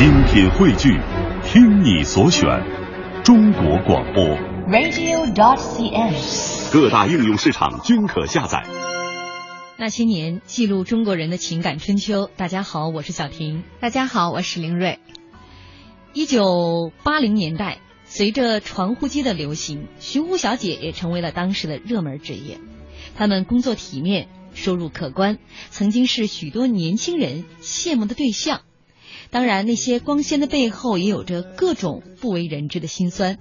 精品汇聚，听你所选，中国广播。radio.dot.cn，。各大应用市场均可下载。那些年，记录中国人的情感春秋。大家好，我是小婷。大家好，我是林瑞。一九八零年代，随着传呼机的流行，寻呼小姐也成为了当时的热门职业。她们工作体面，收入可观，曾经是许多年轻人羡慕的对象。当然，那些光鲜的背后也有着各种不为人知的辛酸。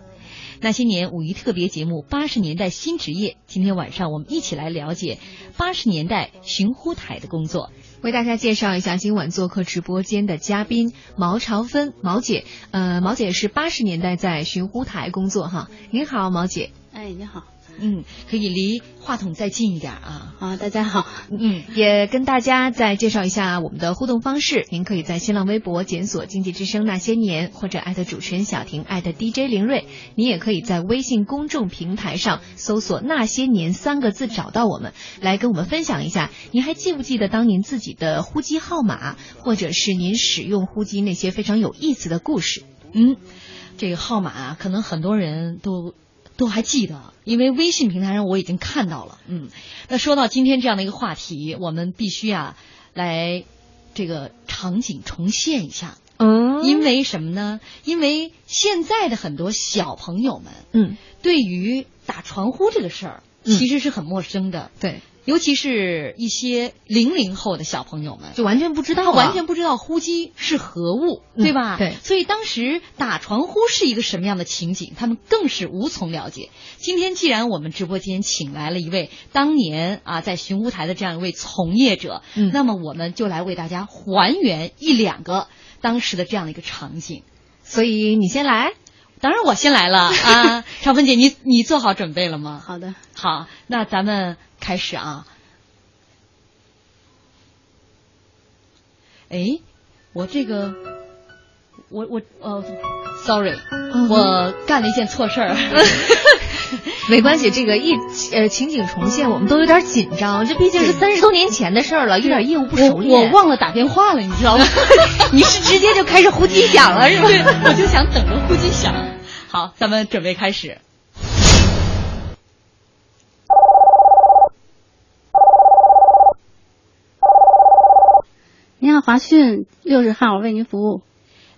那些年五一特别节目《八十年代新职业》，今天晚上我们一起来了解八十年代寻呼台的工作。为大家介绍一下今晚做客直播间的嘉宾毛朝芬，毛姐。呃，毛姐是八十年代在寻呼台工作哈。您好，毛姐。哎，你好。嗯，可以离话筒再近一点啊。啊，大家好。嗯，也跟大家再介绍一下我们的互动方式。您可以在新浪微博检索“经济之声那些年”或者艾特主持人小婷，艾特 DJ 林睿。你也可以在微信公众平台上搜索“那些年”三个字找到我们，来跟我们分享一下，您还记不记得当年自己的呼机号码，或者是您使用呼机那些非常有意思的故事？嗯，这个号码啊，可能很多人都。都还记得，因为微信平台上我已经看到了。嗯，那说到今天这样的一个话题，我们必须啊来这个场景重现一下。嗯，因为什么呢？因为现在的很多小朋友们，嗯，对于打传呼这个事儿，嗯、其实是很陌生的。对。尤其是一些零零后的小朋友们，就完全不知道，他完全不知道呼机是何物，嗯、对吧？对。所以当时打传呼是一个什么样的情景，他们更是无从了解。今天既然我们直播间请来了一位当年啊在寻呼台的这样一位从业者，嗯，那么我们就来为大家还原一两个当时的这样的一个场景。所以你先来。当然我先来了啊，超芬姐，你你做好准备了吗？好的，好，那咱们开始啊。哎，我这个，我我呃，sorry，、嗯、我干了一件错事儿。没关系，这个一呃情景重现，我们都有点紧张，这毕竟是三十多年前的事儿了，有点业务不熟练。我忘了打电话了，你知道吗？你是直接就开始呼机响了是吧？对，我就想等着呼机响。好，咱们准备开始。您好，华讯六十号为您服务。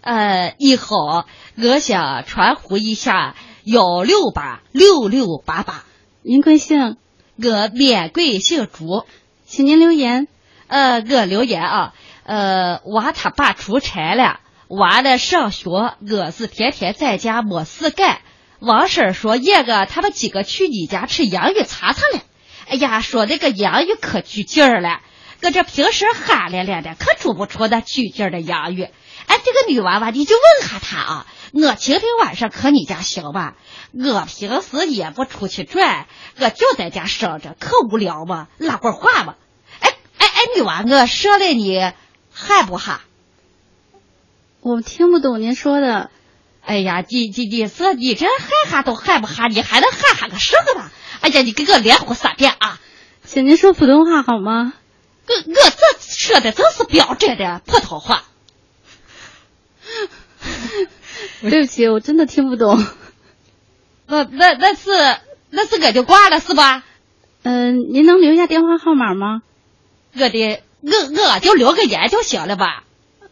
呃，你好，我想传呼一下幺六八六六八八。您贵姓？我免贵姓朱，请您留言。呃，我留言啊，呃，娃他爸出差了，娃的上学，我是天天在家没事干。王婶说，叶个他们几个去你家吃洋芋擦擦了。哎呀，说那个洋芋可具劲儿了。搁这平时憨咧咧的，可出不出那具劲儿的洋芋。哎，这个女娃娃，你就问下她啊，我晴天晚上可你家行吧？我平时也不出去转，我就在家生着，可无聊嘛，拉会话嘛。哎哎哎，女娃，我说了你害不哈？我听不懂您说的。哎呀，你你你说你这害哈都害不哈，你还能害哈个什么呢？哎呀，你给我连呼三遍啊！请您说普通话好吗？我我这说的真是标准的普通话。对不起，我真的听不懂。那那那是那是我就挂了是吧？嗯、呃，您能留下电话号码吗？我的我我就留个言就行了吧？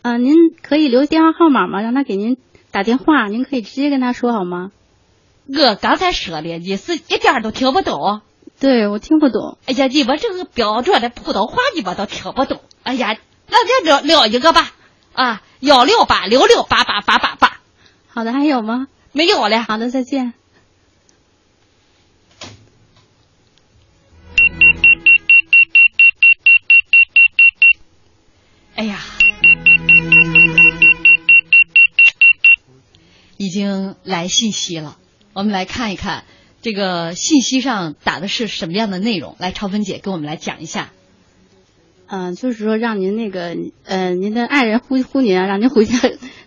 嗯、呃，您可以留电话号码吗？让他给您打电话，您可以直接跟他说好吗？我刚才说的你是一点都听不懂。对，我听不懂。哎呀，你们这个标准的普通话你们都听不懂。哎呀，那再聊聊一个吧。啊，幺六八六六八八八八八。好的，还有吗？没有了。好的，再见。哎呀，已经来信息了，我们来看一看。这个信息上打的是什么样的内容？来，超芬姐跟我们来讲一下。嗯、呃，就是说让您那个呃，您的爱人呼呼您啊，让您回家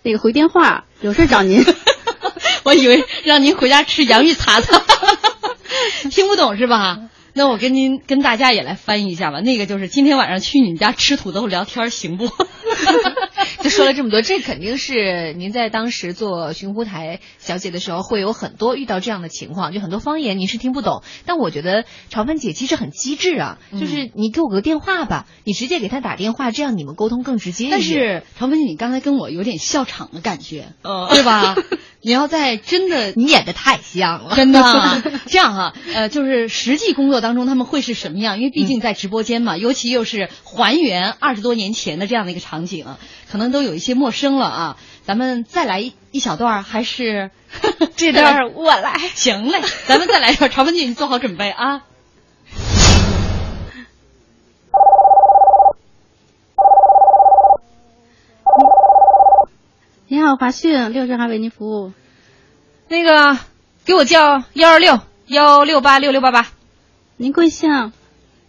那个回电话，有事找您。我以为让您回家吃洋芋擦擦，听不懂是吧？那我跟您跟大家也来翻译一下吧。那个就是今天晚上去你们家吃土豆聊天行不？就说了这么多，这肯定是您在当时做寻呼台小姐的时候，会有很多遇到这样的情况，就很多方言您是听不懂。但我觉得潮芬姐其实很机智啊，就是你给我个电话吧，你直接给她打电话，这样你们沟通更直接。但是潮芬姐，你刚才跟我有点笑场的感觉，对吧？你要在真的，你演的太像了，真的 这样哈，呃，就是实际工作当中他们会是什么样？因为毕竟在直播间嘛，尤其又是还原二十多年前的这样的一个场景，可能都有一些陌生了啊。咱们再来一一小段，还是 这段我来？行嘞，咱们再来一段。潮芬姐，你做好准备啊。你好，华讯六十号为您服务。那个，给我叫幺二六幺六八六六八八。您贵姓？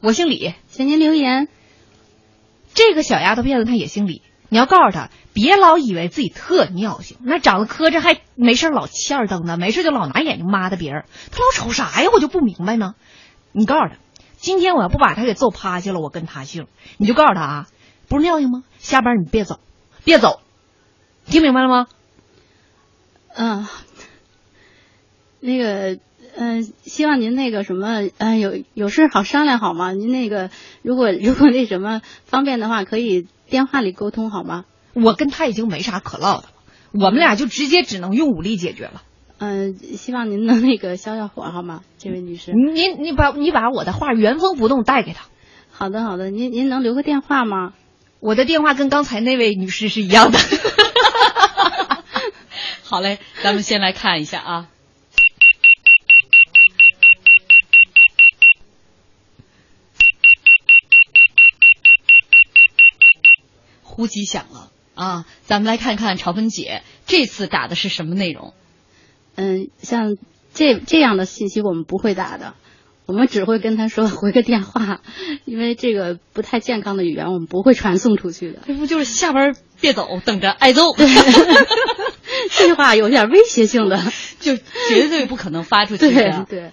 我姓李，请您留言。这个小丫头片子她也姓李，你要告诉他，别老以为自己特尿性，那长得磕碜还没事老欠儿蹬的，没事就老拿眼睛抹的别人，他老瞅啥呀？我就不明白呢。你告诉他，今天我要不把他给揍趴下了，我跟他姓。你就告诉他啊，不是尿性吗？下班你别走，别走。听明白了吗？嗯，那个，嗯，希望您那个什么，嗯，有有事好商量好吗？您那个，如果如果那什么方便的话，可以电话里沟通好吗？我跟他已经没啥可唠的了，我们俩就直接只能用武力解决了。嗯，希望您能那个消消火好吗，这位女士？您你把你把我的话原封不动带给他。好的好的，您您能留个电话吗？我的电话跟刚才那位女士是一样的。好嘞，咱们先来看一下啊。呼机响了啊，咱们来看看朝芬姐这次打的是什么内容。嗯，像这这样的信息我们不会打的，我们只会跟他说 回个电话，因为这个不太健康的语言我们不会传送出去的。这不就是下班别走，等着挨揍。这句话有点威胁性的，就绝对不可能发出去的。对，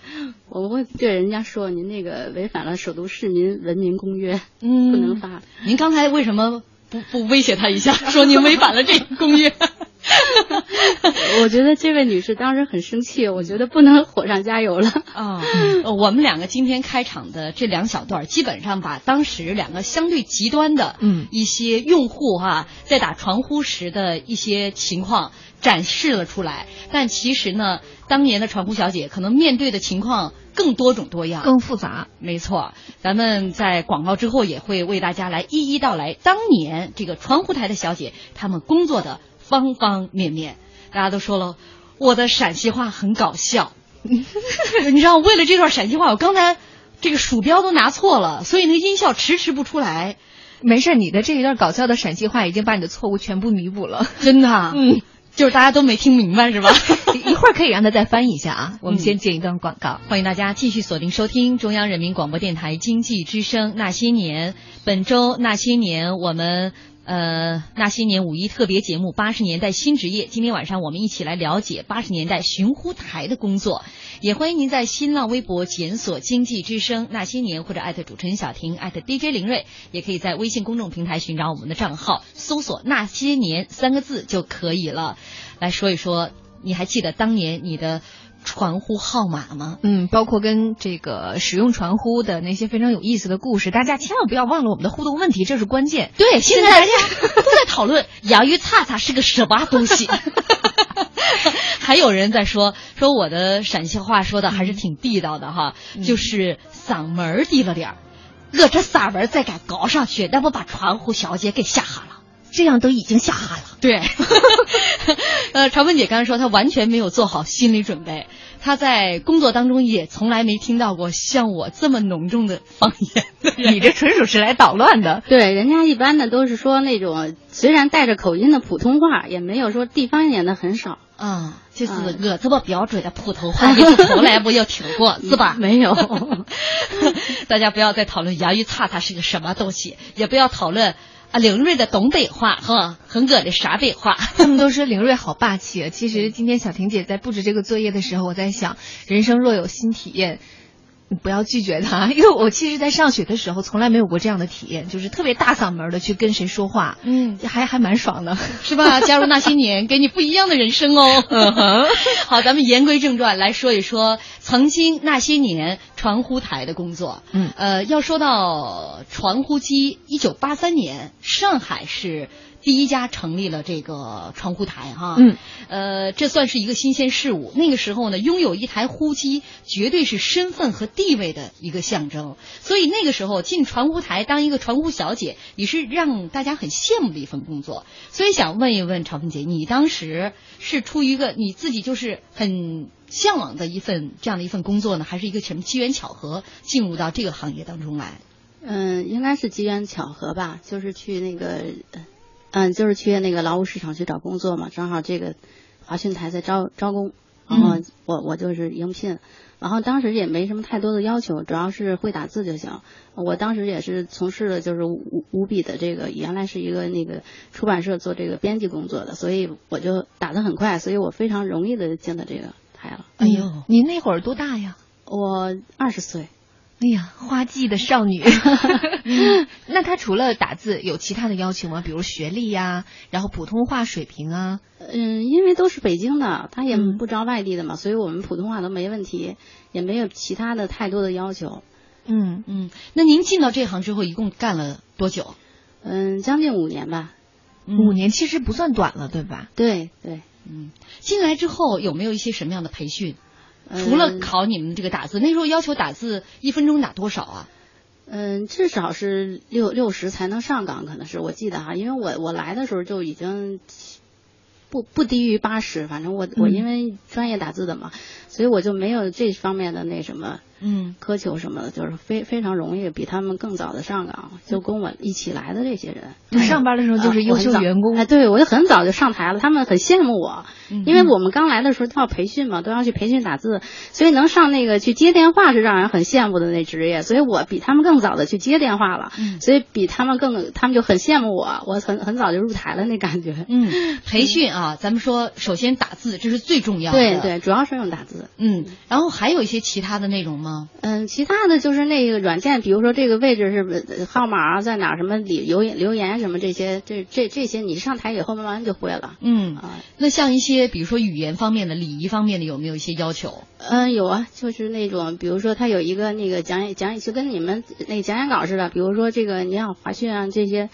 我们会对人家说，您那个违反了《首都市民文明公约》，嗯，不能发。您刚才为什么不不威胁他一下，说您违反了这公约？我觉得这位女士当时很生气，我觉得不能火上加油了啊。我们两个今天开场的这两小段，基本上把当时两个相对极端的嗯一些用户哈，在打传呼时的一些情况展示了出来。但其实呢，当年的传呼小姐可能面对的情况更多种多样、更复杂。没错，咱们在广告之后也会为大家来一一道来当年这个传呼台的小姐她们工作的。方方面面，大家都说了，我的陕西话很搞笑。你知道，为了这段陕西话，我刚才这个鼠标都拿错了，所以那个音效迟迟不出来。没事，你的这一段搞笑的陕西话已经把你的错误全部弥补了。真的，嗯，就是大家都没听明白是吧？一会儿可以让他再翻译一下啊。我们先接一段广告，欢迎大家继续锁定收听中央人民广播电台经济之声《那些年》。本周《那些年》，我们。呃，那些年五一特别节目，八十年代新职业。今天晚上我们一起来了解八十年代寻呼台的工作。也欢迎您在新浪微博检索“经济之声那些年”或者艾特主持人小婷艾特 DJ 林睿，也可以在微信公众平台寻找我们的账号，搜索“那些年”三个字就可以了。来说一说，你还记得当年你的？传呼号码吗？嗯，包括跟这个使用传呼的那些非常有意思的故事，大家千万不要忘了我们的互动问题，这是关键。对，现在大家 都在讨论洋芋擦擦是个什么东西，还有人在说说我的陕西话说的还是挺地道的哈，就是嗓门低了点儿，我这嗓门再敢高上去，那不把传呼小姐给吓哈了。这样都已经吓哈了。对，呃，朝芬姐刚才说她完全没有做好心理准备，她在工作当中也从来没听到过像我这么浓重的方言。你这纯属是来捣乱的。对，人家一般的都是说那种虽然带着口音的普通话，也没有说地方言的很少。啊，就是我这么标准的普通话，你从来没有听过 是吧？没有。大家不要再讨论洋芋擦擦是个什么东西，也不要讨论。啊，凌睿的东北话和恒哥的陕北话，他们都说凌睿好霸气啊。其实今天小婷姐在布置这个作业的时候，我在想，人生若有新体验，你不要拒绝他，因为我其实，在上学的时候从来没有过这样的体验，就是特别大嗓门的去跟谁说话，嗯，还还蛮爽的，是吧？加入那些年，给你不一样的人生哦。嗯哼，好，咱们言归正传，来说一说曾经那些年传呼台的工作。嗯，呃，要说到传呼机，一九八三年，上海是。第一家成立了这个传呼台哈，嗯，呃，这算是一个新鲜事物。那个时候呢，拥有一台呼机绝对是身份和地位的一个象征，所以那个时候进传呼台当一个传呼小姐也是让大家很羡慕的一份工作。所以想问一问朝芬姐，你当时是出于一个你自己就是很向往的一份这样的一份工作呢，还是一个什么机缘巧合进入到这个行业当中来？嗯，应该是机缘巧合吧，就是去那个。嗯，就是去那个劳务市场去找工作嘛，正好这个华讯台在招招工，然后我我就是应聘，然后当时也没什么太多的要求，主要是会打字就行。我当时也是从事的就是五五笔的这个，原来是一个那个出版社做这个编辑工作的，所以我就打得很快，所以我非常容易的进了这个台了。哎呦，您那会儿多大呀？我二十岁。哎呀，花季的少女。那她除了打字，有其他的要求吗？比如学历呀，然后普通话水平啊？嗯，因为都是北京的，他也不招外地的嘛，所以我们普通话都没问题，也没有其他的太多的要求。嗯嗯，那您进到这行之后，一共干了多久？嗯，将近五年吧。五年其实不算短了，对吧？对对。嗯，进来之后有没有一些什么样的培训？除了考你们这个打字，那时候要求打字一分钟打多少啊？嗯，至少是六六十才能上岗，可能是我记得哈，因为我我来的时候就已经不不低于八十，反正我我因为专业打字的嘛，所以我就没有这方面的那什么。嗯，苛求什么的，就是非非常容易比他们更早的上岗，就跟我一起来的这些人，上班的时候就是优秀员工。哎，对我就很早就上台了，他们很羡慕我，因为我们刚来的时候都要培训嘛，都要去培训打字，所以能上那个去接电话是让人很羡慕的那职业，所以我比他们更早的去接电话了，所以比他们更，他们就很羡慕我，我很很早就入台了那感觉。嗯，培训啊，咱们说首先打字这是最重要的，对对，主要是用打字。嗯，然后还有一些其他的内容吗？嗯，其他的就是那个软件，比如说这个位置是号码啊在哪，什么留言留言什么这些，这这这些你上台以后慢慢就会了。嗯啊，那像一些比如说语言方面的、礼仪方面的，有没有一些要求？嗯，有啊，就是那种比如说他有一个那个讲演讲演就跟你们那个讲演稿似的，比如说这个你像华讯啊这些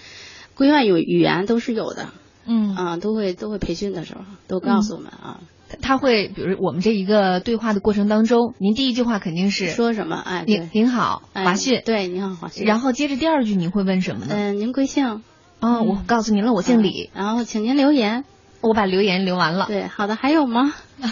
规范语语言都是有的。嗯啊，都会都会培训的时候都告诉我们啊。他会，比如我们这一个对话的过程当中，您第一句话肯定是说什么？哎，您您好，华讯，对，您好，华讯。然后接着第二句您会问什么呢？嗯，您贵姓？哦，我告诉您了，我姓李。然后，请您留言。我把留言留完了。对，好的，还有吗？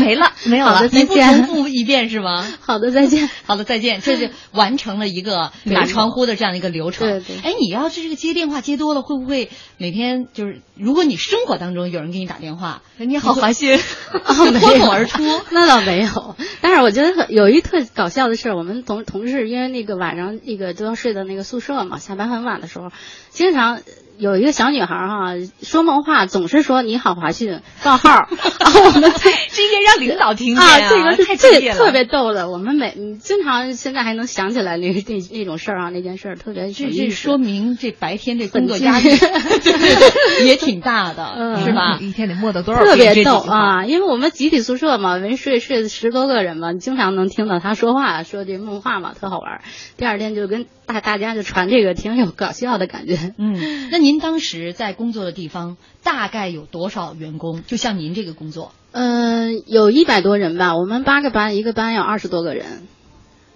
没了，没有了。你不重复一遍是吗？好的，再见。好的，再见。这就完成了一个打传呼的这样的一个流程。对对。哎，你要是这个接电话接多了，会不会每天就是，如果你生活当中有人给你打电话，你好，华信，脱口而出？那倒没有。但是我觉得有一特搞笑的事，我们同同事因为那个晚上那个都要睡到那个宿舍嘛，下班很晚的时候，经常。有一个小女孩哈，说梦话总是说你好华讯报号，我们这这 应该让领导听见啊，这个太这特别逗的。我们每经常现在还能想起来那那那种事儿啊，那件事儿特别这这说明这白天这工作压力 也挺大的，是吧？一天得磨到多少特别逗啊！因为我们集体宿舍嘛，没睡睡十多个人嘛，经常能听到他说话，说这梦话嘛，特好玩。第二天就跟大大家就传这个，挺有搞笑的感觉。嗯，那。您当时在工作的地方大概有多少员工？就像您这个工作，嗯，有一百多人吧。我们八个班，一个班有二十多个人，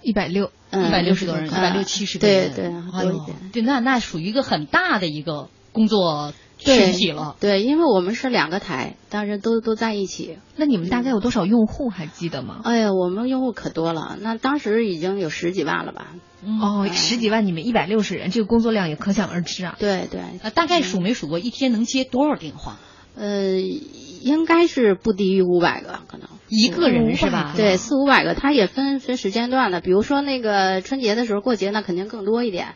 一百六，一百六十多人，一百六七十个人。对对，多一点。对，那那属于一个很大的一个工作群体了。对，因为我们是两个台，当时都都在一起。那你们大概有多少用户？还记得吗？哎呀，我们用户可多了，那当时已经有十几万了吧。哦，十几万，你们一百六十人，这个工作量也可想而知啊。对对，大概数没数过一天能接多少电话？呃，应该是不低于五百个，可能一个人是吧？对，四五百个，他也分分时间段的。比如说那个春节的时候过节，那肯定更多一点。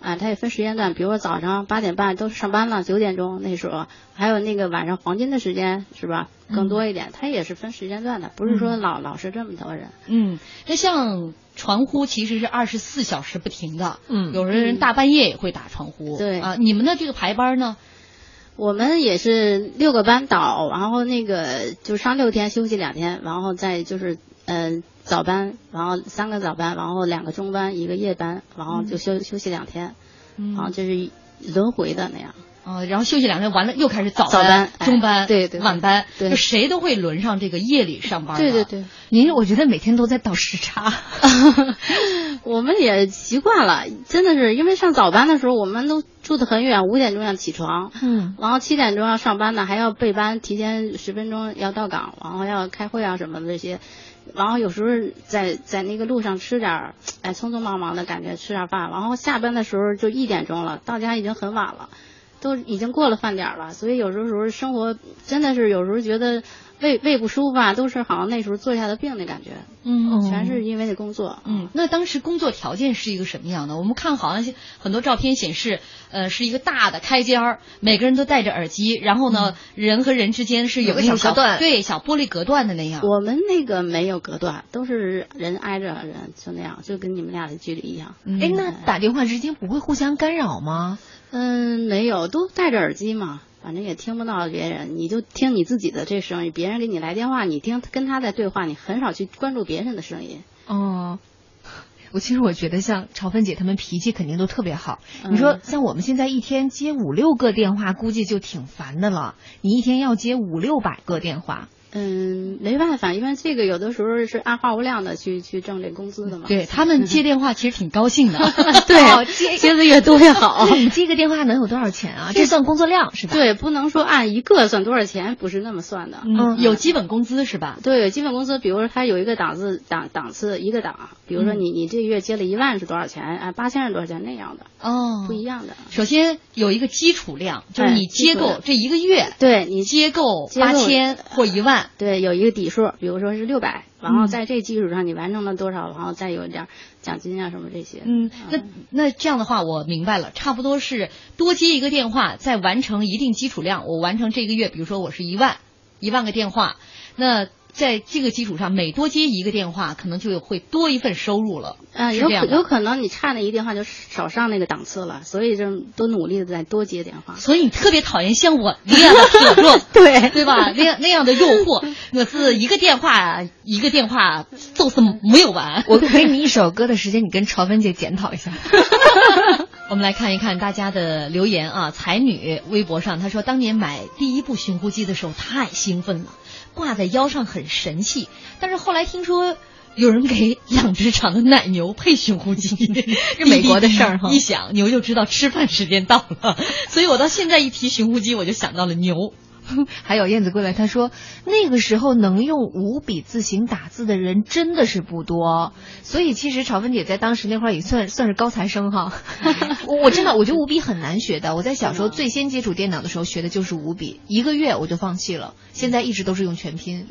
啊，它也分时间段，比如说早上八点半都上班了，九点钟那时候，还有那个晚上黄金的时间是吧？更多一点，它也是分时间段的，不是说老老是这么多人。嗯，那像传呼其实是二十四小时不停的，嗯有的人大半夜也会打传呼。对啊，你们的这个排班呢？我们也是六个班倒，然后那个就上六天休息两天，然后再就是呃早班，然后三个早班，然后两个中班，一个夜班，然后就休、休息两天，嗯然后就是轮回的那样。哦，然后休息两天，完了又开始早早班哎中班、对对对晚班，对就谁都会轮上这个夜里上班。对对。对，您我觉得每天都在倒时差。我们也习惯了，真的是因为上早班的时候，我们都住得很远，五点钟要起床，嗯然后七点钟要上班呢，还要备班，提前十分钟要到岗，然后要开会啊什么的这些，然后有时候在在那个路上吃点儿，哎，匆匆忙忙的感觉吃点儿饭，然后下班的时候就一点钟了，到家已经很晚了，都已经过了饭点儿了，所以有时候时候生活真的是有时候觉得胃胃不舒服啊，都是好像那时候坐下的病的感觉，嗯全是因为那工作，嗯，那当时工作条件是一个什么样的？我们看好像很多照片显示，呃，是一个大的开间儿，每个人都戴着耳机，然后呢，人和人之间是有有个小隔断对，小玻璃隔断的那样。我们那个没有隔断，都是人挨着人，就那样，就跟你们俩的距离一样。嗯哎，那打电话之间不会互相干扰吗？嗯，没有，都戴着耳机嘛，反正也听不到别人，你就听你自己的这声音。别人给你来电话，你听跟他在对话，你很少去关注别人的声音。哦。我其实我觉得像朝芬姐他们脾气肯定都特别好。嗯你说像我们现在一天接五六个电话，估计就挺烦的了。你一天要接五六百个电话，嗯，没办法，因为这个有的时候是按话无量的去去挣这工资的嘛。对他们接电话其实挺高兴的。对，哦接接的越多越好。你接个电话能有多少钱啊？这算工作量是吧？对，不能说按一个算多少钱，不是那么算的。嗯，有基本工资是吧？对，基本工资，比如说他有一个档次档档次一个档，比如说嗯你你这个月接了一万是多少钱，啊八千是多少钱那样的，哦不一样的。首先有一个基础量，就是哎你接够这一个月，对你接够八千或一万。对有一个底数，比如说是六百，然后嗯在这基础上你完成了多少，然后再有一点奖金啊什么这些。嗯，那那这样的话，我明白了，差不多是多接一个电话，再完成一定基础量。我完成这个月，比如说我是一万，一万个电话，那在这个基础上，每多接一个电话，可能就会多一份收入了。啊，有有可能你差那一个电话就少上那个档次了，所以就多努力的再多接电话。所以你特别讨厌像我那样的合作，对对吧？那样那样的诱惑，我是一个电话一个电话就是没有完。我给你一首歌的时间，你跟朝芬姐检讨一下。我们来看一看大家的留言啊，才女微博上她说，当年买第一部寻呼机的时候太兴奋了，挂在腰上很神气，但是后来听说。有人给养殖场的奶牛配寻呼机，是美国的事儿哈一想 牛就知道吃饭时间到了，所以我到现在一提寻呼机，我就想到了牛。还有燕子归来，他说那个时候能用五笔字形打字的人真的是不多，所以其实朝芬姐在当时那块儿也算算是高材生哈。我我真的我觉得五笔很难学的，我在小时候最先接触电脑的时候学的就是五笔，一个月我就放弃了，现在一直都是用全拼。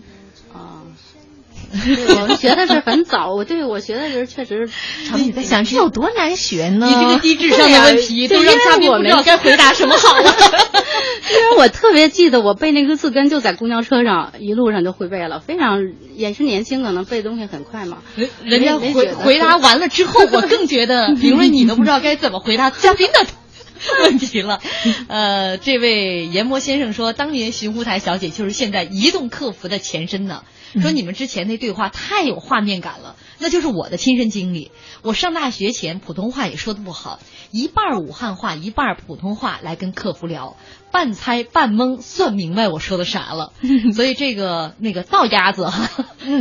我们学的是很早，我对我学的时候确实朝芬姐在想这有多难学呢？你这个低智商的问题 对都让嘉宾我们不知道该回答什么好了。因为我特别记得我背那个字根就在公交车上一路上就会背了，非常也是年轻，可能背东西很快嘛。人人家回回答完了之后，我更觉得评论你都不知道该怎么回答嘉宾的问题了。呃，这位研磨先生说，当年寻呼台小姐就是现在移动客服的前身呢。说你们之前那对话太有画面感了，那就是我的亲身经历。我上大学前普通话也说的不好，一半儿武汉话，一半儿普通话来跟客服聊，半猜半蒙，算明白我说的啥了。所以这个那个道鸭子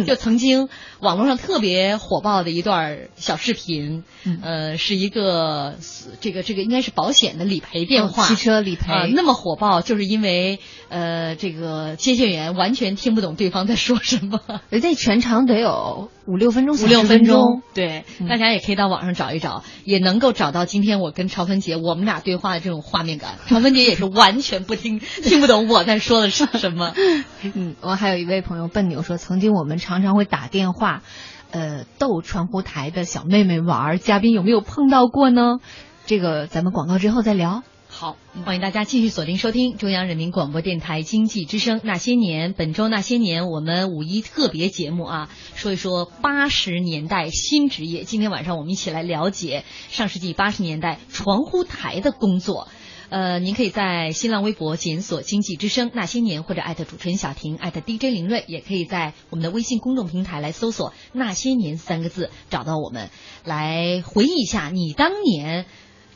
就曾经网络上特别火爆的一段小视频，嗯呃，是一个这个这个应该是保险的理赔电话，汽车理赔啊、那么火爆，就是因为呃这个接线员完全听不懂对方在说什么。人家全长得有五六分钟，五六分分钟，对，嗯大家也可以到网上找一找，也能够找到今天我跟朝芬姐我们俩对话的这种画面感。朝芬姐也是完全不听 听不懂我在说的是什么。嗯，我还有一位朋友笨牛说，曾经我们常常会打电话，呃，逗传呼台的小妹妹玩儿，嘉宾有没有碰到过呢？这个咱们广告之后再聊。好，欢迎大家继续锁定收听中央人民广播电台经济之声《那些年》。本周《那些年》，我们五一特别节目啊，说一说八十年代新职业。今天晚上我们一起来了解上世纪八十年代传呼台的工作。呃，您可以在新浪微博检索“经济之声那些年”或者艾特主持人小婷，艾特 DJ 林睿，也可以在我们的微信公众平台来搜索“那些年”三个字，找到我们，来回忆一下你当年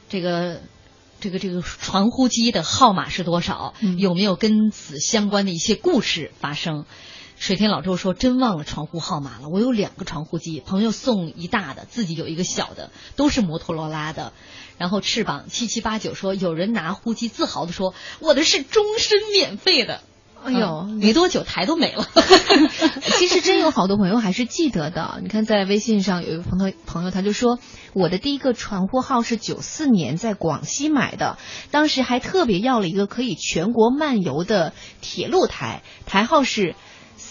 这个。这个这个传呼机的号码是多少？有没有跟此相关的一些故事发生？水天老周说：“真忘了传呼号码了。我有两个传呼机，朋友送一大的，自己有一个小的，都是摩托罗拉的。然后翅膀七七八九说，有人拿呼机自豪的说，我的是终身免费的。”哎呦，没多久台都没了。其实真有好多朋友还是记得的。你看，在微信上有一个朋友，朋友他就说，我的第一个传呼号是九四年在广西买的，当时还特别要了一个可以全国漫游的铁路台，台号是。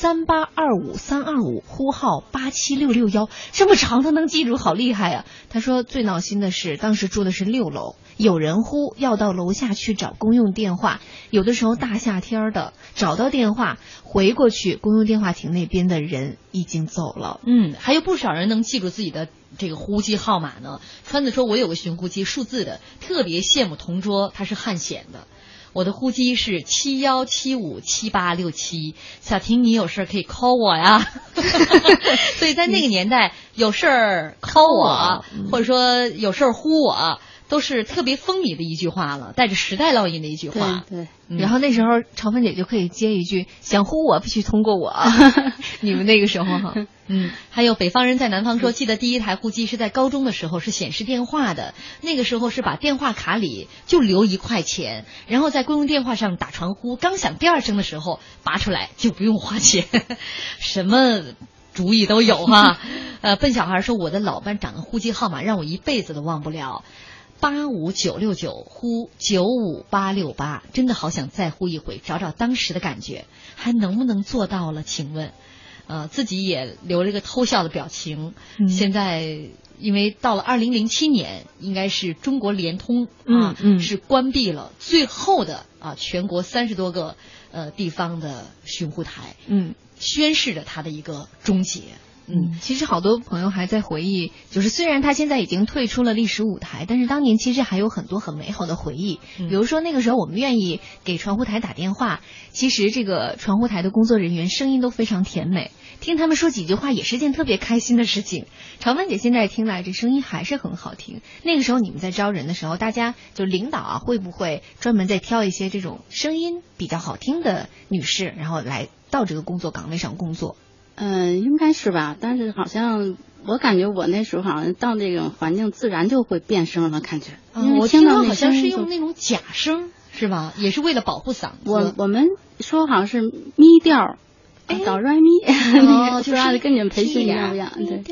三八二五三二五呼号八七六六幺，这么长都能记住，好厉害呀！他说最闹心的是，当时住的是六楼，有人呼要到楼下去找公用电话，有的时候大夏天的找到电话回过去，公用电话亭那边的人已经走了。嗯，还有不少人能记住自己的这个呼机号码呢。川子说，我有个寻呼机，数字的，特别羡慕同桌，他是汉显的。我的呼机是七幺七五七八六七，小婷，你有事可以 call 我呀。所以在那个年代，有事儿 call 我，或者说有事儿呼我。都是特别风靡的一句话了，带着时代烙印的一句话。对，然后那时候朝芬姐就可以接一句：“想呼我必须通过我。”你们那个时候哈，嗯，还有北方人在南方说，记得第一台呼机是在高中的时候，是显示电话的。那个时候是把电话卡里就留一块钱，然后在公用电话上打传呼，刚响第二声的时候拔出来就不用花钱，什么主意都有哈。呃，笨小孩说，我的老班长的呼机号码让我一辈子都忘不了。八五九六九呼九五八六八，真的好想再呼一回，找找当时的感觉，还能不能做到了？请问，呃，自己也留了一个偷笑的表情。现在因为到了二零零七年，应该是中国联通啊，是关闭了最后的啊全国三十多个呃地方的巡护台，嗯，宣示着它的一个终结。嗯，其实好多朋友还在回忆，就是虽然他现在已经退出了历史舞台，但是当年其实还有很多很美好的回忆。比如说那个时候我们愿意给传呼台打电话，其实这个传呼台的工作人员声音都非常甜美，听他们说几句话也是件特别开心的事情。长芬姐现在听来这声音还是很好听。那个时候你们在招人的时候，大家就领导啊会不会专门再挑一些这种声音比较好听的女士，然后来到这个工作岗位上工作？嗯，应该是吧，但是好像我感觉我那时候好像到那种环境自然就会变声了，感觉。我听到好像是用那种假声，是吧？也是为了保护嗓子。我我们说好像是咪调，哆来咪，哦，就是跟你们培训一样对。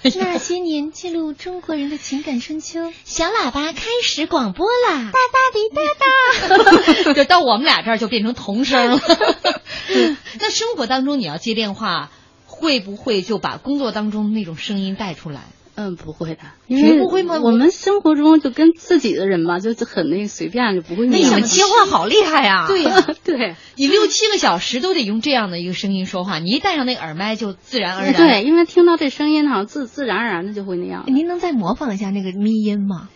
那些年记录中国人的情感春秋，小喇叭开始广播啦，哒哒滴哒哒，就到我们俩这儿就变成童声了。那生活当中你要接电话，会不会就把工作当中那种声音带出来？嗯，不会的，因为不会吗？我们生活中就跟自己的人嘛，就很那个随便，就不会。那你们切换好厉害呀！对呀，对，你六七个小时都得用这样的一个声音说话，你一戴上那个耳麦就自然而然。对，因为听到这声音，好像自自然而然的就会那样。您能再模仿一下那个咪音吗？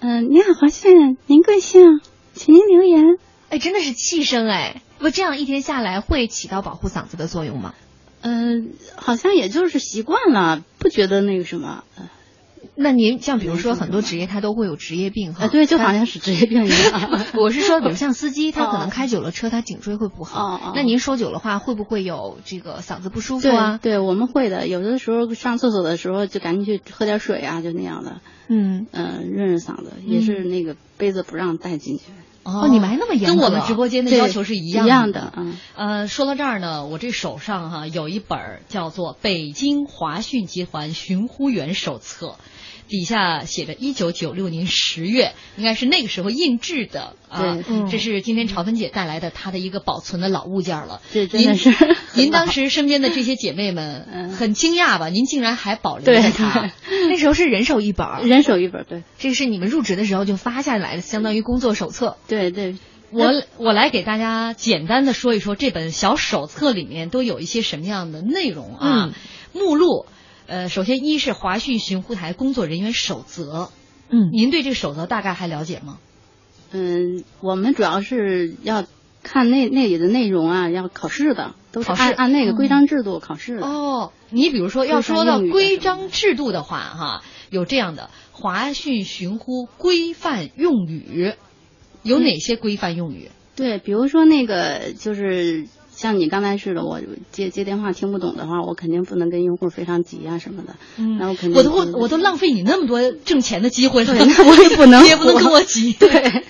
嗯，您好，黄先生，您贵姓？请您留言。哎，真的是气声哎！不，这样一天下来会起到保护嗓子的作用吗？嗯，好像也就是习惯了，不觉得那个什么。那您像比如说很多职业他都会有职业病哈，对，就好像是职业病一样。我是说，比如像司机，他可能开久了车，他颈椎会不好。那您说久了话，会不会有这个嗓子不舒服啊？对，我们会的。有的时候上厕所的时候，就赶紧去喝点水啊，就那样的。嗯嗯，润润嗓子，也是那个杯子不让带进去。哦，你们还那么严格，跟我们直播间的要求是一样一样的。嗯，呃，说到这儿呢，我这手上哈有一本叫做《北京华讯集团寻呼员手册》。底下写着一九九六年十月，应该是那个时候印制的啊。这是今天朝芬姐带来的她的一个保存的老物件了。这真的是您当时身边的这些姐妹们 嗯很惊讶吧？您竟然还保留着它。那时候是人手一本儿，人手一本，对这个是你们入职的时候就发下来的，相当于工作手册。对对，我我来给大家简单的说一说这本小手册里面都有一些什么样的内容啊？嗯目录，呃，首先一是华讯寻呼台工作人员守则，嗯您对这个守则大概还了解吗？嗯，我们主要是要看那那里的内容啊，要考试的，都是按按那个规章制度考试的。哦，你比如说要说到规章制度的话，哈，有这样的华讯寻呼规范用语，有哪些规范用语？对，比如说那个就是像你刚才似的，我接接电话听不懂的话，我肯定不能跟用户非常急啊什么的。嗯那我肯定我都我都浪费你那么多挣钱的机会那我也不能你也不能跟我急。对，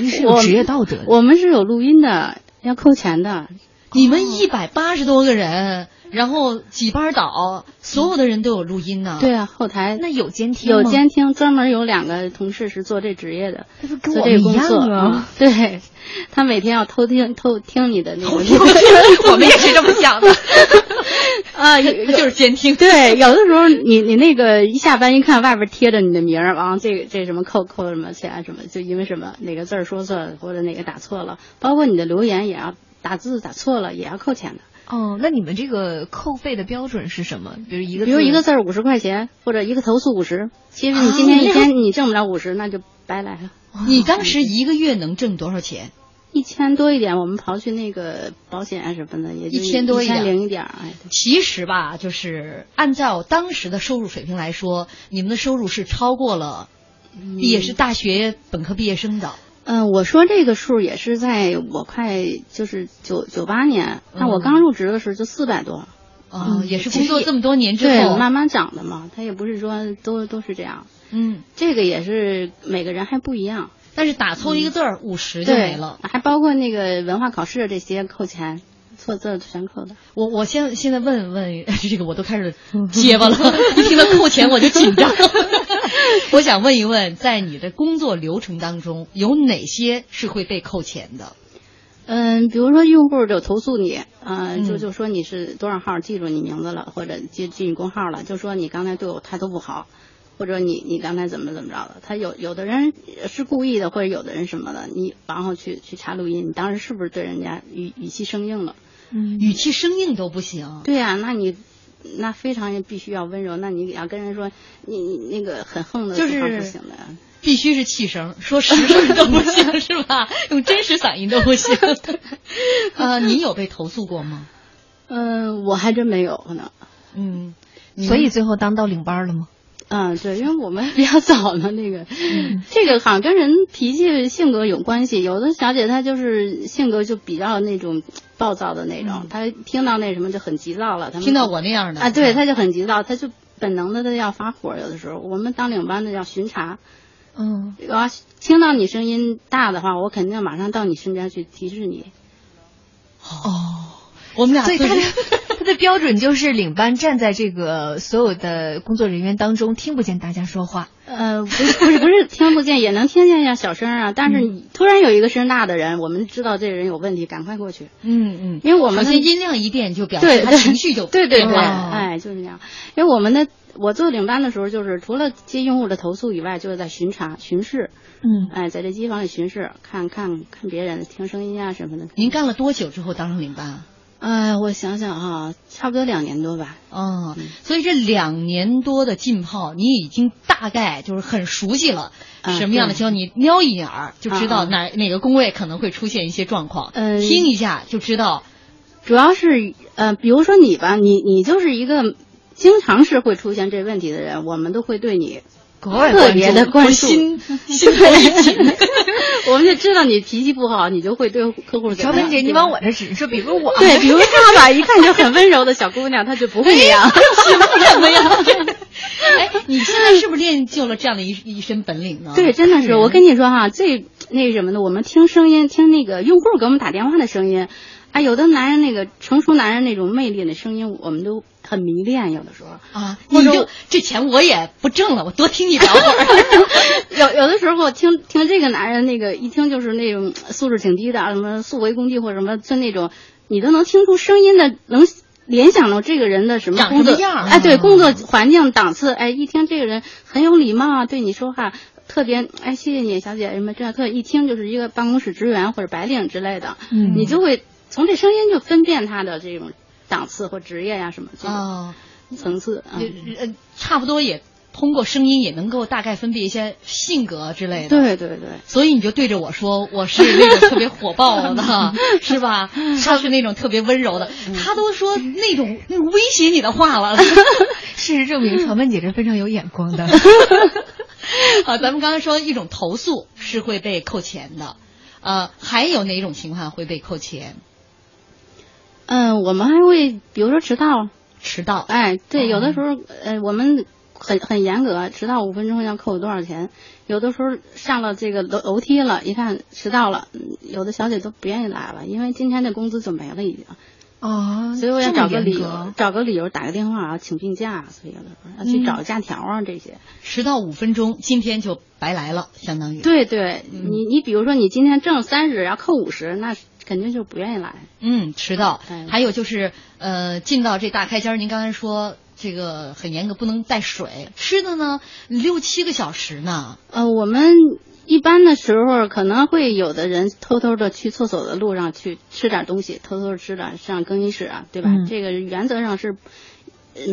您是有职业道德的。我们是有录音的，要扣钱的。你们一百八十多个人，然后几班倒，所有的人都有录音呢。对啊，后台那有监听吗有监听，专门有两个同事是做这职业的，那不跟做我们一样这个工作啊？嗯对，他每天要偷听偷听你的那个。我们也是这么想的。啊，有就是监听。对，有的时候你你那个一下班一看外边贴着你的名儿，完了这个这什么扣扣什么钱什么，就因为什么哪个字儿说错了或者哪个打错了，包括你的留言也要打字打错了也要扣钱的。哦，那你们这个扣费的标准是什么？比如一个，比如一个字儿五十块钱，或者一个投诉五十，其实你今天一天你挣不了五十，那就白来了。你当时一个月能挣多少钱？一千多一点，我们刨去那个保险啊什么的，也就一千多一点。零一点，哎，其实吧，就是按照当时的收入水平来说，你们的收入是超过了，也是大学本科毕业生的。嗯，我说这个数也是在我快就是九九八年，那我嗯。刚入职的时候就四百多，啊、嗯也是工作这么多年之对，后，慢慢长的嘛，他也不是说都都是这样，嗯，这个也是每个人还不一样，但是打错一个字儿五十就没了。还包括那个文化考试这些扣钱，错字儿全扣的。我我现现在问问 这个，我都开始结巴了，一听到扣钱我就紧张。我想问一问，在你的工作流程当中，有哪些是会被扣钱的？嗯，比如说用户就投诉你，呃，就嗯就说你是多少号记住你名字了，或者记记你工号了，就说你刚才对我态度不好，或者你你刚才怎么怎么着的。他有有的人是故意的，或者有的人什么的，你然后去去查录音，你当时是不是对人家语语气生硬了？嗯，语气生硬都不行。对呀、那你那非常必须要温柔，那你要跟人说你你那个很横的就是不行的。必须是气声，说实声都不行，是吧？用真实嗓音都不行。呃，您有被投诉过吗？嗯，我还真没有呢。嗯，所以最后当到领班了吗？嗯，对，因为我们比较早呢，那个，这个好像跟人脾气性格有关系。有的小姐她就是性格就比较那种暴躁的那种，她听到那什么就很急躁了。她听到我那样的啊，对，她就很急躁，她就本能的她要发火。有的时候我们当领班的要巡查，嗯，我要听到你声音大的话，我肯定马上到你身边去提示你。哦，我们俩所以他的 他的标准就是领班站在这个所有的工作人员当中，听不见大家说话。呃，不是不是不是听不见，也能听见呀小声啊。但是你突然有一个声大的人，我们知道这个人有问题，赶快过去。嗯嗯，因为我们的音量一变就表示他情绪就对对对，哎，就是这样。因为我们的我做领班的时候，就是除了接用户的投诉以外，就是在巡查巡视，嗯，哎，在这机房里巡视，看看看别人听声音啊什么的。您干了多久之后当上领班啊？哎，我想想哈、差不多两年多吧。哦，所以这两年多的浸泡，你已经大概就是很熟悉了，啊什么样的对情况你瞄一眼儿就知道哪哪个工位可能会出现一些状况，嗯听一下就知道。主要是呃，比如说你吧，你你就是一个经常是会出现这问题的人，我们都会对你格外特别的关注，心 心头一紧。我们就知道你脾气不好，你就会对客户。乔芬姐，你往我这指，说比如我，对，比如她吧，一看就很温柔的小姑娘，她就不会那样。什么呀？哎，你现在是不是练就了这样的一一身本领呢？对，真的是，我跟你说哈，最那什么的，我们听声音，听那个用户给我们打电话的声音，啊，有的男人那个成熟男人那种魅力的声音，我们都很迷恋，有的时候啊，你就这钱我也不挣了，我多听你聊会儿。有有的时候我听听这个男人那个一听就是那种素质挺低的，什么素为攻击或者什么，就那种你都能听出声音的，能联想到这个人的什么工作样哎，对，工作环境档次，哎，一听这个人很有礼貌啊，对你说话。特别哎，谢谢你，小姐什么这样特一听就是一个办公室职员或者白领之类的，嗯，你就会从这声音就分辨他的这种档次或职业呀什么啊层次，呃，差不多也通过声音也能够大概分辨一些性格之类的。对对对，所以你就对着我说，我是那种特别火爆的，是吧？他是那种特别温柔的，他都说那种那种威胁你的话了。事实证明，传文姐是非常有眼光的。啊，咱们刚才说一种投诉是会被扣钱的，呃，还有哪种情况会被扣钱？嗯，我们还会比如说迟到，迟到，哎，对，有的时候呃，我们很很严格，迟到五分钟要扣多少钱？有的时候上了这个楼楼梯了，一看迟到了，有的小姐都不愿意来了，因为今天的工资就没了已经。哦，所以我要找个理由，找个理由打个电话啊，请病假，所以有的时候要去找假条啊这些。迟到五分钟，今天就白来了，相当于。对对，你你比如说你今天挣三十，要扣五十，那肯定就不愿意来。嗯，迟到。还有就是呃，进到这大开间，您刚才说这个很严格，不能带水，吃的呢六七个小时呢。呃，我们。一般的时候，可能会有的人偷偷的去厕所的路上去吃点东西，偷偷吃点上更衣室啊，对吧？这个原则上是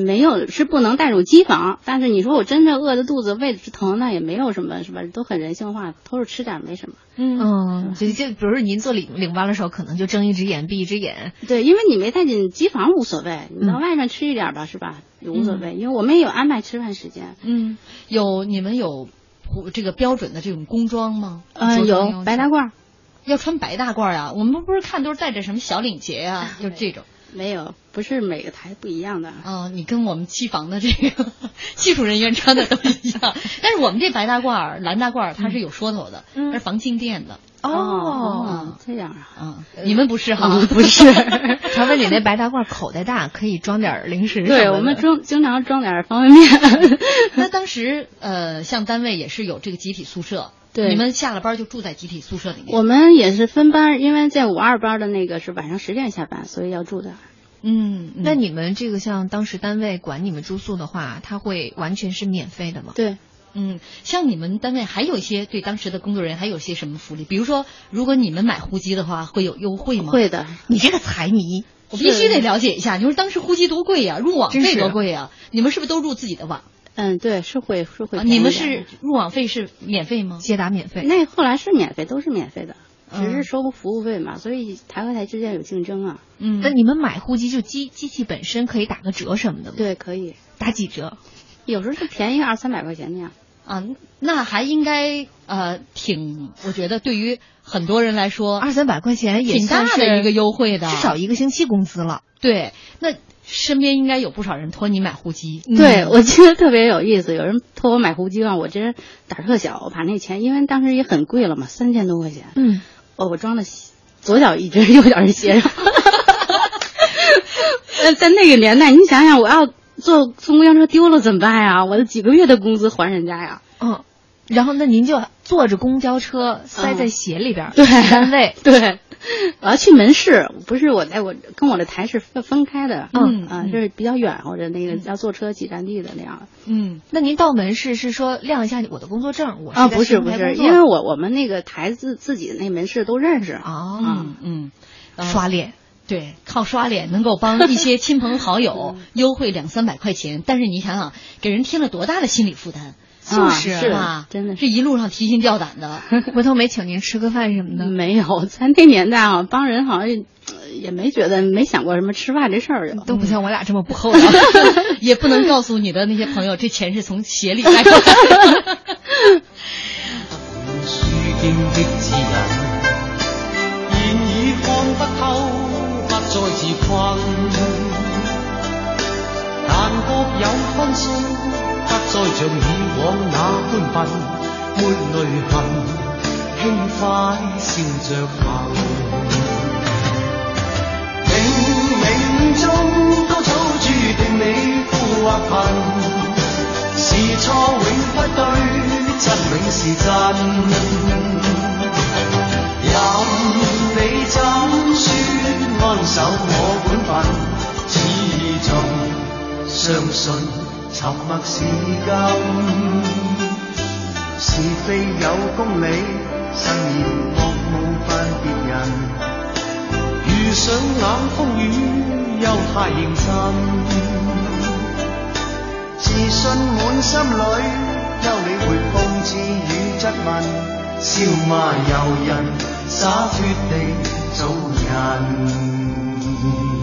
没有是不能带入机房。但是你说我真正饿着肚子，胃直疼，那也没有什么，是吧？都很人性化，偷着吃点没什么。嗯，就就比如说您做领领班的时候，可能就睁一只眼闭一只眼。对，因为你没带进机房无所谓，你到外面吃一点吧，是吧？也无所谓，因为我们也有安排吃饭时间。嗯，有你们有。这个标准的这种工装吗？嗯，有白大褂，要穿白大褂啊。我们不是看都是带着什么小领结啊，就是这种。没有，不是每个台不一样的哦。你跟我们机房的这个 技术人员穿的都一样，但是我们这白大褂、蓝大褂它是有说头的，它是防静电的。哦，这样啊，嗯，你们不是哈？不是。传闻你那白大褂口袋大，可以装点零食。对我们装经常装点方便面。那当时呃，像单位也是有这个集体宿舍，对，你们下了班就住在集体宿舍里面。我们也是分班，因为在五二班的那个是晚上十点下班，所以要住的。嗯，那你们这个像当时单位管你们住宿的话，他会完全是免费的吗？对。嗯，像你们单位还有一些对当时的工作人员还有些什么福利？比如说，如果你们买呼机的话，会有优惠吗？会的。你这个财迷，我必须得了解一下。你说当时呼机多贵呀？入网费多贵呀？你们是不是都入自己的网？嗯，对，是会是会。你们是入网费是免费吗？接打免费？那后来是免费，都是免费的，只是收服务费嘛。所以台和台之间有竞争啊。嗯。那你们买呼机就机机器本身可以打个折什么的吗？对，可以打几折？有时候是便宜二三百块钱那样。啊，那还应该呃挺，我觉得对于很多人来说，二三百块钱也挺大的一个优惠的，至少一个星期工资了。对，那身边应该有不少人托你买呼机。对，我记得特别有意思，有人托我买呼机啊，我这人胆特小，我把那钱，因为当时也很贵了嘛，三千多块钱。嗯，哦，我装的左脚一只，右脚是鞋上。呃，在那个年代，你想想，我要。坐坐公交车丢了怎么办呀？我的几个月的工资还人家呀？嗯，然后那您就坐着公交车塞在鞋里边，对单位 对，我要去门市，不是我在我跟我的台是分分开的，嗯啊，就是比较远或者那个要坐车几站地的那样。嗯，那您到门市是说亮一下我的工作证？我啊不是不是，因为我我们那个台自自己的那门市都认识啊，嗯嗯，刷脸。对，靠刷脸能够帮一些亲朋好友 优惠两三百块钱，但是你想想，给人添了多大的心理负担，就是啊，真的是一路上提心吊胆的。回头没请您吃个饭什么的？没有，咱那年代啊，帮人好像也没觉得，没想过什么吃饭这事儿，都不像我俩这么不厚道，也不能告诉你的那些朋友，这钱是从鞋里带出来的。困。但各有分数，不再像以往那般笨，没泪痕，轻快笑着行。冥冥中都早注定你富或贫，是错永不对，真永是真。任你怎说。安守我本分，始终相信沉默是金。是非有公理，慎言莫冒犯别人。遇上冷风雨，又太认真。自信满心里，休理会讽刺与质问。笑骂由人，洒脱地做人。me.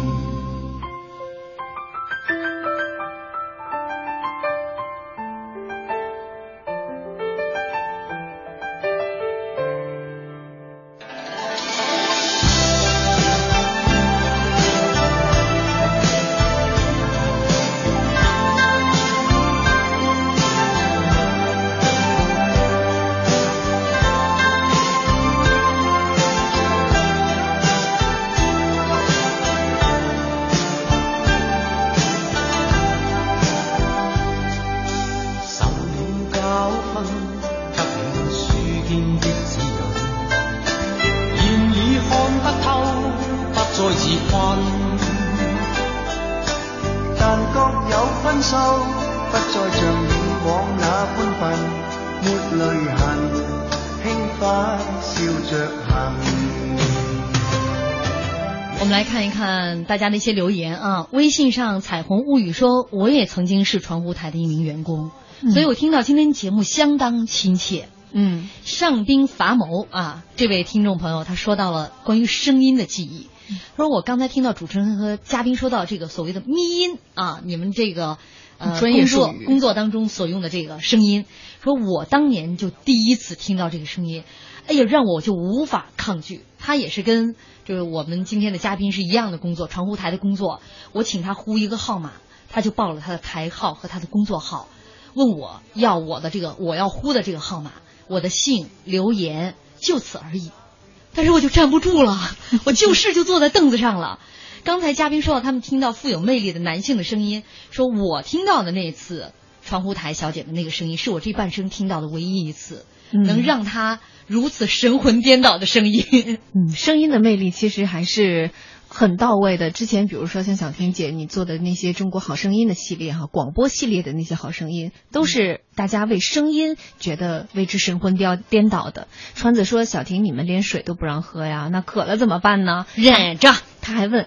家的一些留言啊。微信上彩虹物语说，我也曾经是传呼台的一名员工，所以我听到今天节目相当亲切。嗯，上兵伐谋啊，这位听众朋友他说到了关于声音的记忆，说我刚才听到主持人和嘉宾说到这个所谓的咪音啊，你们这个呃专业工作术语工作当中所用的这个声音，说我当年就第一次听到这个声音，哎呀，让我就无法抗拒。他也是跟就是我们今天的嘉宾是一样的工作，传呼台的工作，我请他呼一个号码，他就报了他的台号和他的工作号，问我要我的这个我要呼的这个号码，我的姓、留言，就此而已。但是我就站不住了，我就是就坐在凳子上了。刚才嘉宾说到他们听到富有魅力的男性的声音，说我听到的那一次传呼台小姐的那个声音，是我这半生听到的唯一一次，能让他如此神魂颠倒的声音。嗯，声音的魅力其实还是很到位的。之前比如说像小婷姐你做的那些《中国好声音》的系列哈，广播系列的那些好声音，都是大家为声音觉得为之神魂颠颠倒的。川子说：“小婷，你们连水都不让喝呀，那渴了怎么办呢？”忍着。他还问。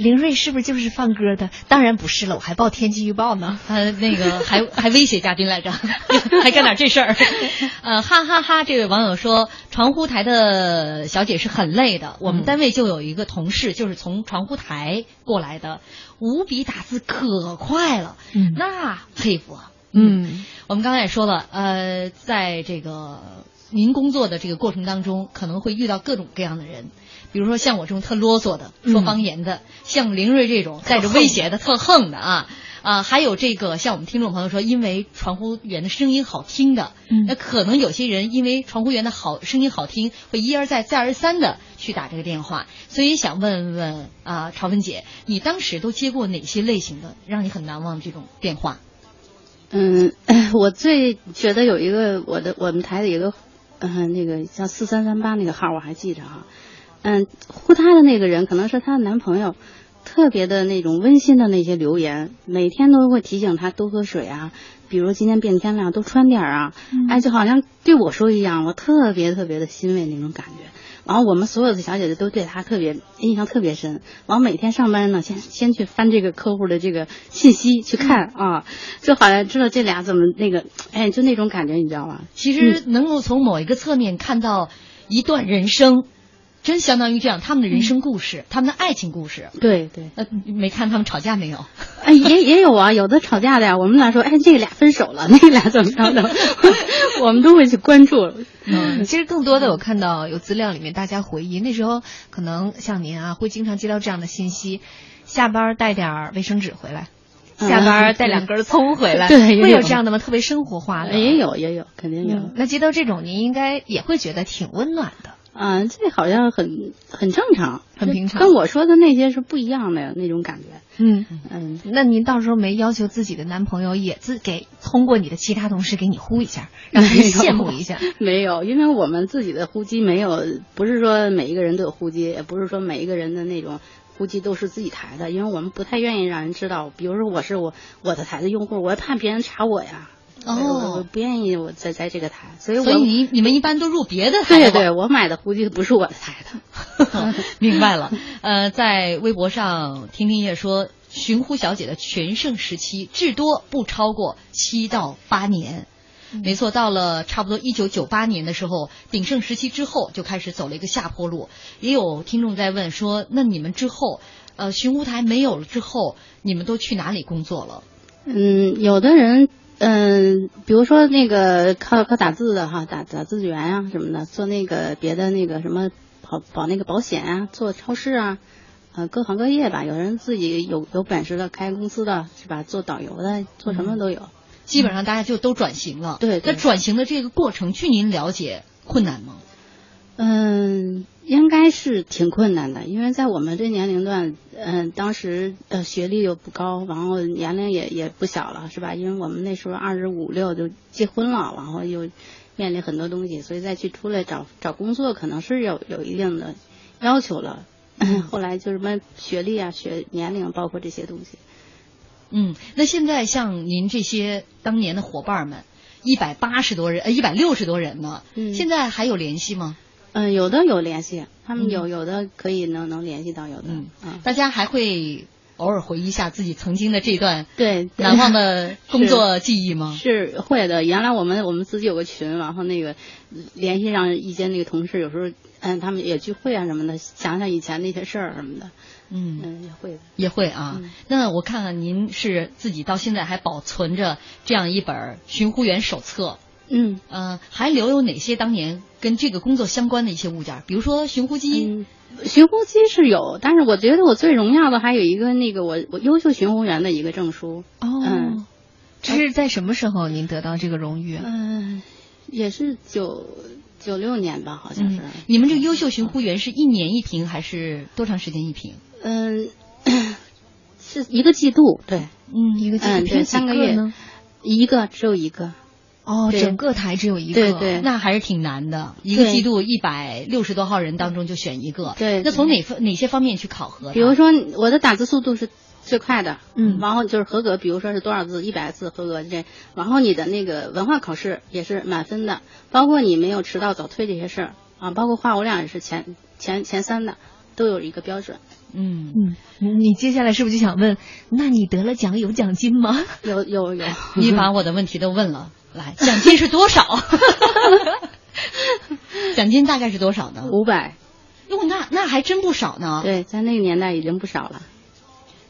林睿是不是就是放歌的？当然不是了，我还报天气预报呢。呃那个 还还威胁嘉宾来着，还干点这事儿，呃，哈哈哈！这位网友说，传呼台的小姐是很累的。我们单位就有一个同事，就是从传呼台过来的，五笔打字可快了，嗯那佩服啊。嗯我们刚才也说了，呃，在这个您工作的这个过程当中，可能会遇到各种各样的人，比如说像我这种特啰嗦的、说方言的，像凌睿这种带着威胁的、特横的啊。啊，还有这个像我们听众朋友说，因为传呼员的声音好听的，嗯那可能有些人因为传呼员的好声音好听，会一而再再而三的去打这个电话，所以想问问啊，朝芬姐，你当时都接过哪些类型的让你很难忘的这种电话？嗯，我最觉得有一个我的我们台的一个，嗯、那个叫四三三八那个号我还记着哈，嗯，呼她的那个人可能是她的男朋友，特别的那种温馨的那些留言，每天都会提醒她多喝水啊，比如今天变天了多穿点儿啊，哎，就好像对我说一样，我特别特别的欣慰那种感觉。然后我们所有的小姐姐都对他特别印象特别深。然后每天上班呢，先先去翻这个客户的这个信息去看啊，就好像知道这俩怎么那个，哎，就那种感觉，你知道吗？其实能够从某一个侧面看到一段人生，真相当于这样，他们的人生故事，他们的爱情故事。对对，呃，没看他们吵架没有？哎，也也有啊，有的吵架的呀。我们俩说，哎，这个俩分手了，那个俩怎么着的，我们都会去关注。嗯，其实更多的我看到有资料里面大家回忆，那时候可能像您啊，会经常接到这样的信息：下班带点儿卫生纸回来，下班带两根葱回来，嗯对也会有有这样的吗？特别生活化的，也有也有，肯定有。嗯。那接到这种，您应该也会觉得挺温暖的。嗯，这好像很很正常，很平常跟我说的那些是不一样的那种感觉。嗯嗯，那您到时候没要求自己的男朋友也自给通过你的其他同事给你呼一下，让他羡慕一下？没有，因为我们自己的呼机没有，不是说每一个人都有呼机，也不是说每一个人的那种呼机都是自己台的，因为我们不太愿意让人知道。比如说我是我我的台的用户，我怕别人查我呀。我哦，不愿意我在在这个台，所以我所以你你们一般都入别的台对对，我买的估计不是我的台的。明白了。呃，在微博上，听听也说，寻呼小姐的全盛时期至多不超过七到八年。没错，到了差不多一九九八年的时候，鼎盛时期之后就开始走了一个下坡路。也有听众在问说，那你们之后，呃，寻呼台没有了之后，你们都去哪里工作了？嗯，有的人，嗯，比如说那个靠靠打字的哈，打打字员啊什么的，做那个别的那个什么保保那个保险啊，做超市啊，呃，各行各业吧。有人自己有有本事的开公司的是吧？做导游的，做什么都有。基本上大家就都转型了。对对那转型的这个过程，据您了解，困难吗？嗯，应该是挺困难的，因为在我们这年龄段，嗯、当时呃学历又不高，然后年龄也也不小了，是吧？因为我们那时候二十五六就结婚了，然后又面临很多东西，所以再去出来找找工作，可能是有有一定的要求了。后来就什么学历啊、学年龄，包括这些东西。嗯，那现在像您这些当年的伙伴们，一百八十多人，呃，一百六十多人呢，嗯现在还有联系吗？嗯、有的有联系，他们嗯。有有的可以能能联系到，有的嗯。啊，大家还会偶尔回忆一下自己曾经的这段对，难忘的工作记忆吗？是会的，原来我们我们自己有个群，然后那个联系上一些那个同事，有时候嗯他们也聚会啊什么的，想想以前那些事儿什么的，嗯，嗯也会。的。也会啊。嗯。那我看看您是自己到现在还保存着这样一本巡呼员手册，嗯呃，还留有哪些当年跟这个工作相关的一些物件？比如说寻呼机。嗯，巡呼机是有，但是我觉得我最荣耀的还有一个那个我我优秀寻呼员的一个证书，哦嗯，这是在什么时候您得到这个荣誉啊？嗯、也是九九六年吧，好像是。嗯，你们这个优秀巡呼员是一年一评还是多长时间一评？嗯，是一个季度，对，嗯一个季度嗯，对，三个月呢？一个只有一个，哦，整个台只有一个。对对。那还是挺难的，一个季度一百六十多号人当中就选一个。对那从哪方哪些方面去考核？比如说我的打字速度是最快的，嗯。然后就是合格，比如说是多少字，一百字合格这，然后你的那个文化考试也是满分的，包括你没有迟到早退这些事儿啊，包括话务量也是前前前三的，都有一个标准，嗯，嗯，你你接下来是不是就想问，那你得了奖有奖金吗？有 有有，你把我的问题都问了，来，奖金是多少？奖金大概是多少呢？五百，哟，那那还真不少呢。对，在那个年代已经不少了。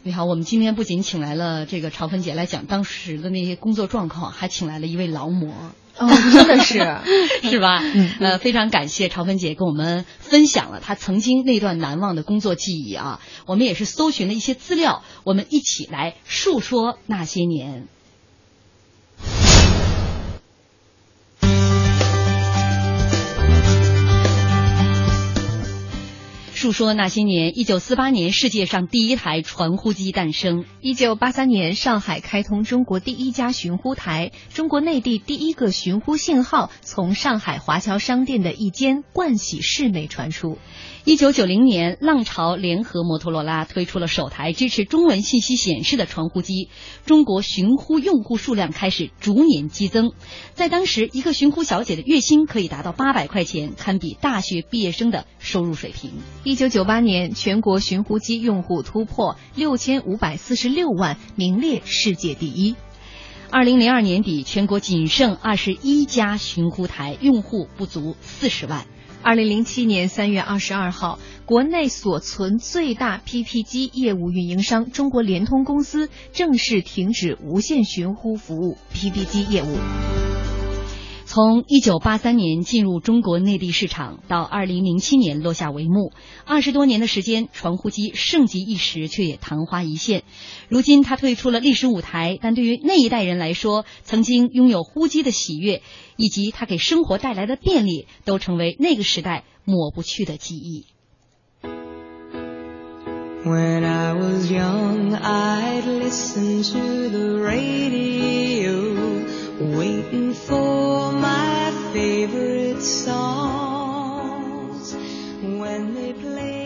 你好，我们今天不仅请来了这个朝芬姐来讲当时的那些工作状况，还请来了一位劳模。哦，真的是。是吧？嗯呃，非常感谢朝芬姐跟我们分享了她曾经那段难忘的工作记忆啊。我们也是搜寻了一些资料，我们一起来述说那些年。述说那些年，一九四八年，世界上第一台传呼机诞生。一九八三年，上海开通中国第一家寻呼台，中国内地第一个寻呼信号从上海华侨商店的一间盥洗室内传出。一九九零年，浪潮联合摩托罗拉推出了首台支持中文信息显示的传呼机，中国寻呼用户数量开始逐年激增。在当时，一个寻呼小姐的月薪可以达到八百块钱，堪比大学毕业生的收入水平。一九九八年，全国寻呼机用户突破六千五百四十六万，名列世界第一。二零零二年底，全国仅剩二十一家寻呼台，用户不足四十万。二零零七年三月二十二号，国内所存最大 PP 机业务运营商中国联通公司正式停止无线寻呼服务 PP 机业务。从一九八三年进入中国内地市场，到二零零七年落下帷幕，二十多年的时间，传呼机盛极一时，却也昙花一现。如今他退出了历史舞台，但对于那一代人来说，曾经拥有呼机的喜悦，以及它给生活带来的便利，都成为那个时代抹不去的记忆。When I was young, I'd listen to the radio, waiting for my favorite songs. When they played